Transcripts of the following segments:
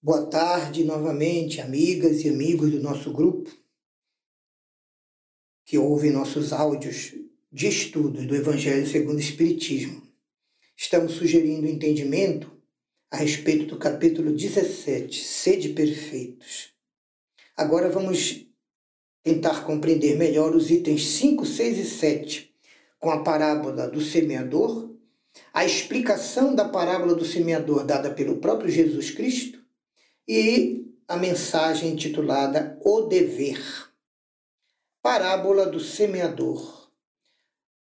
Boa tarde novamente, amigas e amigos do nosso grupo que ouvem nossos áudios de estudos do Evangelho segundo o Espiritismo. Estamos sugerindo entendimento a respeito do capítulo 17, Sede Perfeitos. Agora vamos tentar compreender melhor os itens 5, 6 e 7, com a parábola do semeador, a explicação da parábola do semeador dada pelo próprio Jesus Cristo e a mensagem intitulada O Dever. Parábola do semeador.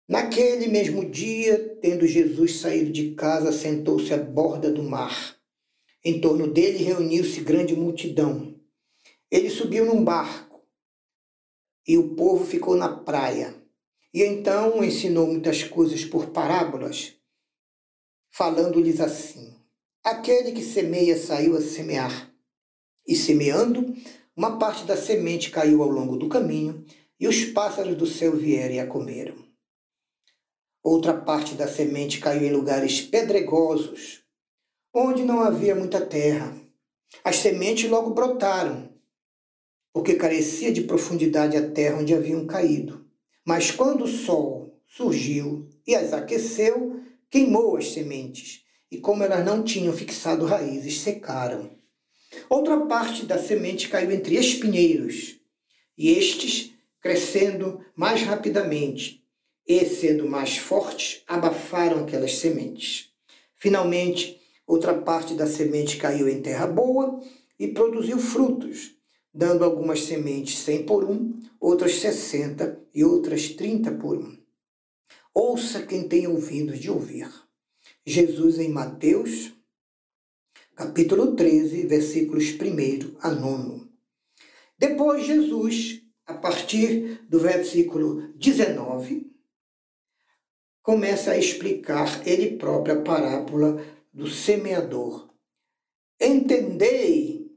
Naquele mesmo dia, tendo Jesus saído de casa, sentou-se à borda do mar. Em torno dele reuniu-se grande multidão. Ele subiu num barco e o povo ficou na praia. E então ensinou muitas coisas por parábolas, falando-lhes assim: Aquele que semeia saiu a semear. E semeando, uma parte da semente caiu ao longo do caminho, e os pássaros do céu vieram e a comeram. Outra parte da semente caiu em lugares pedregosos, onde não havia muita terra. As sementes logo brotaram, porque carecia de profundidade a terra onde haviam caído. Mas quando o sol surgiu e as aqueceu, queimou as sementes, e como elas não tinham fixado raízes, secaram. Outra parte da semente caiu entre espinheiros, e estes, crescendo mais rapidamente e sendo mais fortes, abafaram aquelas sementes. Finalmente, outra parte da semente caiu em terra boa e produziu frutos, dando algumas sementes cem por um, outras sessenta e outras trinta por um. Ouça quem tem ouvidos de ouvir. Jesus em Mateus capítulo 13, versículos 1 a 9. Depois, Jesus, a partir do versículo 19, começa a explicar ele próprio a parábola do semeador. Entendei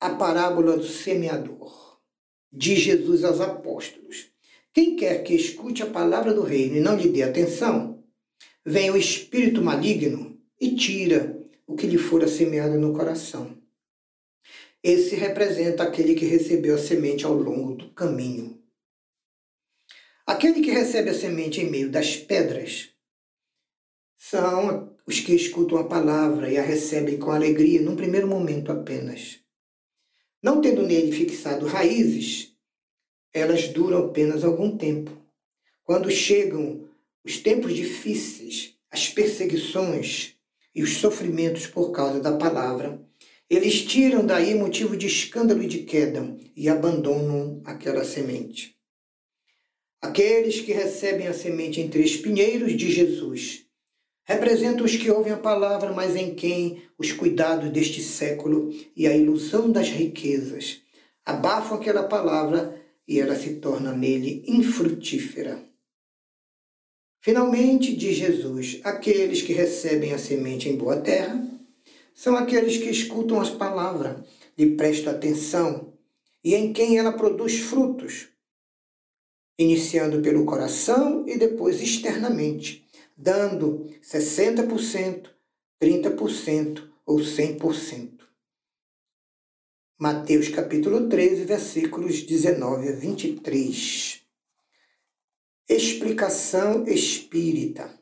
a parábola do semeador, de Jesus aos apóstolos. Quem quer que escute a palavra do reino e não lhe dê atenção, vem o espírito maligno e tira o que lhe fora semeado no coração. Esse representa aquele que recebeu a semente ao longo do caminho. Aquele que recebe a semente em meio das pedras são os que escutam a palavra e a recebem com alegria num primeiro momento apenas. Não tendo nele fixado raízes, elas duram apenas algum tempo. Quando chegam os tempos difíceis, as perseguições, e os sofrimentos por causa da palavra, eles tiram daí motivo de escândalo e de queda e abandonam aquela semente. Aqueles que recebem a semente entre espinheiros de Jesus representam os que ouvem a palavra, mas em quem os cuidados deste século e a ilusão das riquezas abafam aquela palavra e ela se torna nele infrutífera. Finalmente, diz Jesus: aqueles que recebem a semente em boa terra são aqueles que escutam as palavras, lhe prestam atenção e em quem ela produz frutos, iniciando pelo coração e depois externamente, dando 60%, 30% ou 100%. Mateus capítulo 13, versículos 19 a 23. Explicação espírita.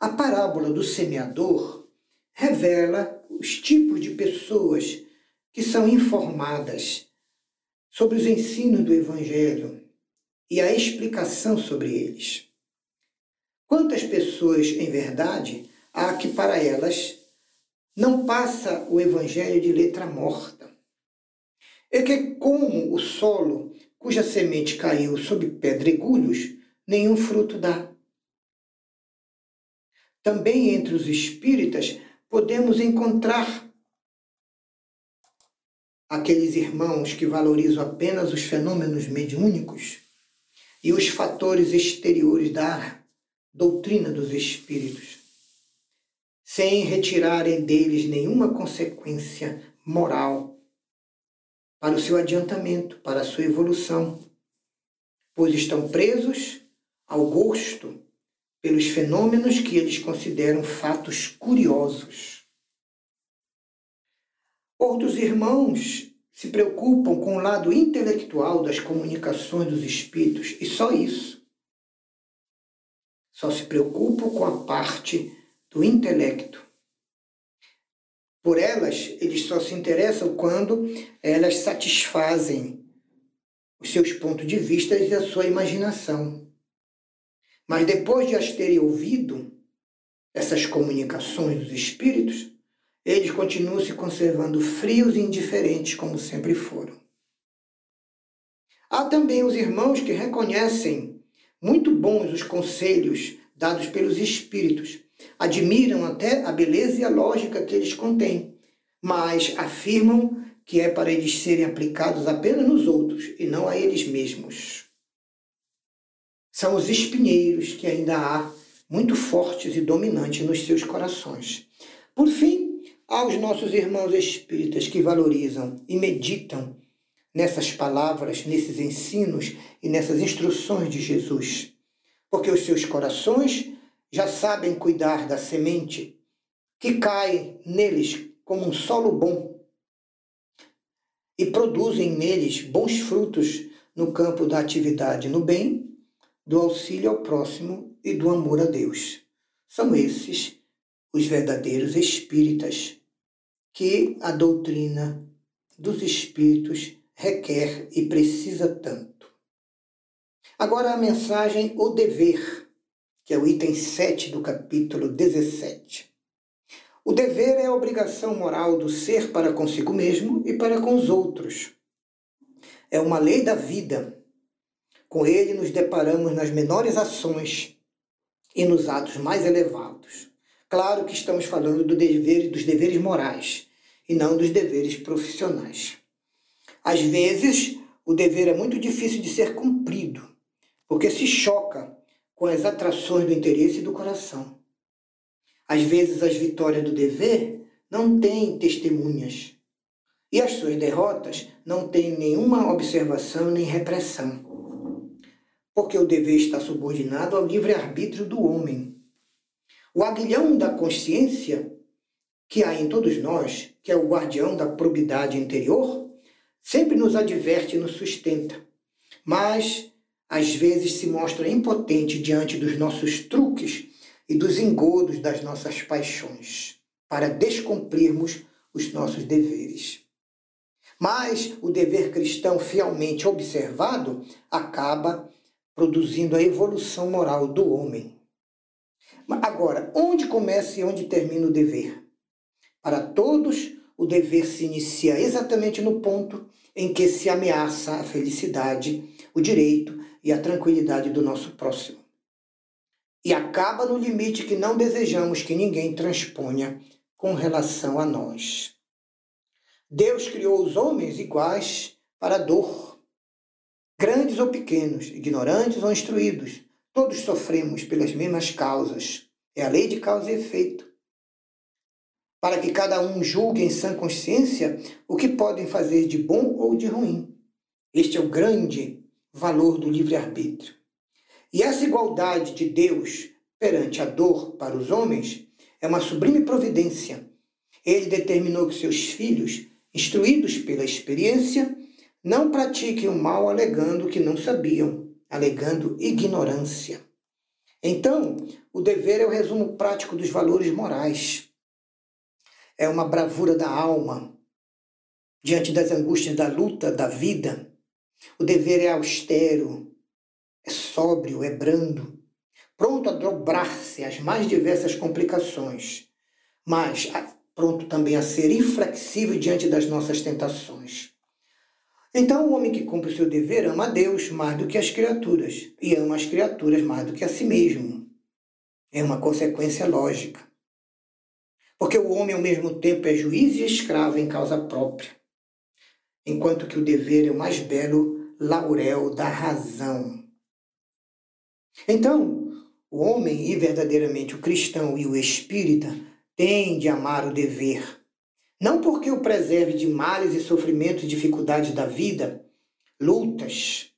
A parábola do semeador revela os tipos de pessoas que são informadas sobre os ensinos do Evangelho e a explicação sobre eles. Quantas pessoas, em verdade, há que para elas não passa o Evangelho de letra morta? É que, como o solo cuja semente caiu sob pedregulhos, nenhum fruto dá. Também entre os espíritas podemos encontrar aqueles irmãos que valorizam apenas os fenômenos mediúnicos e os fatores exteriores da doutrina dos espíritos, sem retirarem deles nenhuma consequência moral para o seu adiantamento, para a sua evolução, pois estão presos ao gosto pelos fenômenos que eles consideram fatos curiosos. Outros irmãos se preocupam com o lado intelectual das comunicações dos espíritos e só isso. Só se preocupam com a parte do intelecto. Por elas, eles só se interessam quando elas satisfazem os seus pontos de vista e a sua imaginação. Mas depois de as terem ouvido, essas comunicações dos espíritos, eles continuam se conservando frios e indiferentes como sempre foram. Há também os irmãos que reconhecem muito bons os conselhos dados pelos espíritos, admiram até a beleza e a lógica que eles contêm, mas afirmam que é para eles serem aplicados apenas nos outros e não a eles mesmos. São os espinheiros que ainda há muito fortes e dominantes nos seus corações. Por fim, aos nossos irmãos espíritas que valorizam e meditam nessas palavras, nesses ensinos e nessas instruções de Jesus, porque os seus corações já sabem cuidar da semente que cai neles como um solo bom e produzem neles bons frutos no campo da atividade no bem, do auxílio ao próximo e do amor a Deus. São esses os verdadeiros espíritas que a doutrina dos espíritos requer e precisa tanto. Agora a mensagem O Dever, que é o item 7 do capítulo 17. O dever é a obrigação moral do ser para consigo mesmo e para com os outros. É uma lei da vida. Com ele nos deparamos nas menores ações e nos atos mais elevados. Claro que estamos falando do dever, dos deveres morais e não dos deveres profissionais. Às vezes, o dever é muito difícil de ser cumprido, porque se choca com as atrações do interesse e do coração. Às vezes, as vitórias do dever não têm testemunhas. E as suas derrotas não têm nenhuma observação nem repressão. Porque o dever está subordinado ao livre-arbítrio do homem. O aguilhão da consciência que há em todos nós, que é o guardião da probidade interior, sempre nos adverte e nos sustenta. Mas, às vezes, se mostra impotente diante dos nossos truques e dos engodos das nossas paixões, para descumprirmos os nossos deveres. Mas o dever cristão fielmente observado acaba produzindo a evolução moral do homem. Agora, onde começa e onde termina o dever? Para todos, o dever se inicia exatamente no ponto em que se ameaça a felicidade, o direito e a tranquilidade do nosso próximo e acaba no limite que não desejamos que ninguém transponha com relação a nós. Deus criou os homens iguais para a dor, grandes ou pequenos, ignorantes ou instruídos, todos sofremos pelas mesmas causas. É a lei de causa e efeito. Para que cada um julgue em sã consciência o que podem fazer de bom ou de ruim. Este é o grande valor do livre-arbítrio. E essa igualdade de Deus perante a dor para os homens é uma sublime providência. Ele determinou que seus filhos, instruídos pela experiência, não pratiquem o mal alegando que não sabiam, alegando ignorância. Então, o dever é o resumo prático dos valores morais. É uma bravura da alma diante das angústias da luta da vida. O dever é austero, é sóbrio, é brando, pronto a dobrar-se às mais diversas complicações, mas pronto também a ser inflexível diante das nossas tentações. Então, o homem que cumpre o seu dever ama a Deus mais do que as criaturas e ama as criaturas mais do que a si mesmo. É uma consequência lógica. Porque o homem, ao mesmo tempo, é juiz e escravo em causa própria, enquanto que o dever é o mais belo laurel da razão. Então, o homem e verdadeiramente o cristão e o espírita têm de amar o dever, não porque o preserve de males e sofrimentos e dificuldades da vida, lutas,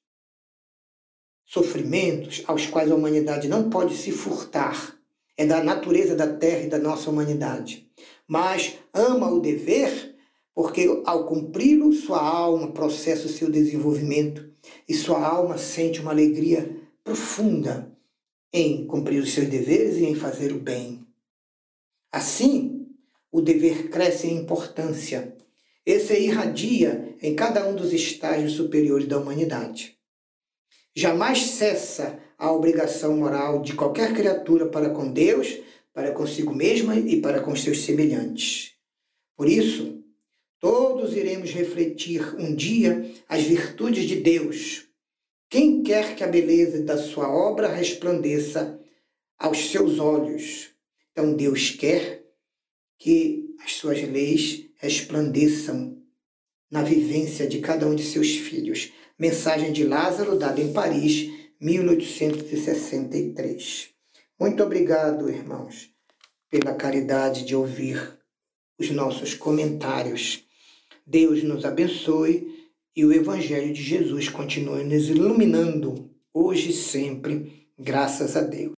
sofrimentos aos quais a humanidade não pode se furtar, é da natureza da terra e da nossa humanidade, mas ama o dever porque ao cumpri-lo, sua alma processa o seu desenvolvimento e sua alma sente uma alegria profunda em cumprir os seus deveres e em fazer o bem. Assim, o dever cresce em importância. Esse irradia em cada um dos estágios superiores da humanidade. Jamais cessa a obrigação moral de qualquer criatura para com Deus, para consigo mesma e para com seus semelhantes. Por isso, todos iremos refletir um dia as virtudes de Deus. Quem quer que a beleza da sua obra resplandeça aos seus olhos. Então, Deus quer que as suas leis resplandeçam na vivência de cada um de seus filhos. Mensagem de Lázaro, dada em Paris, 1863. Muito obrigado, irmãos, pela caridade de ouvir os nossos comentários. Deus nos abençoe e o Evangelho de Jesus continue nos iluminando hoje e sempre, graças a Deus.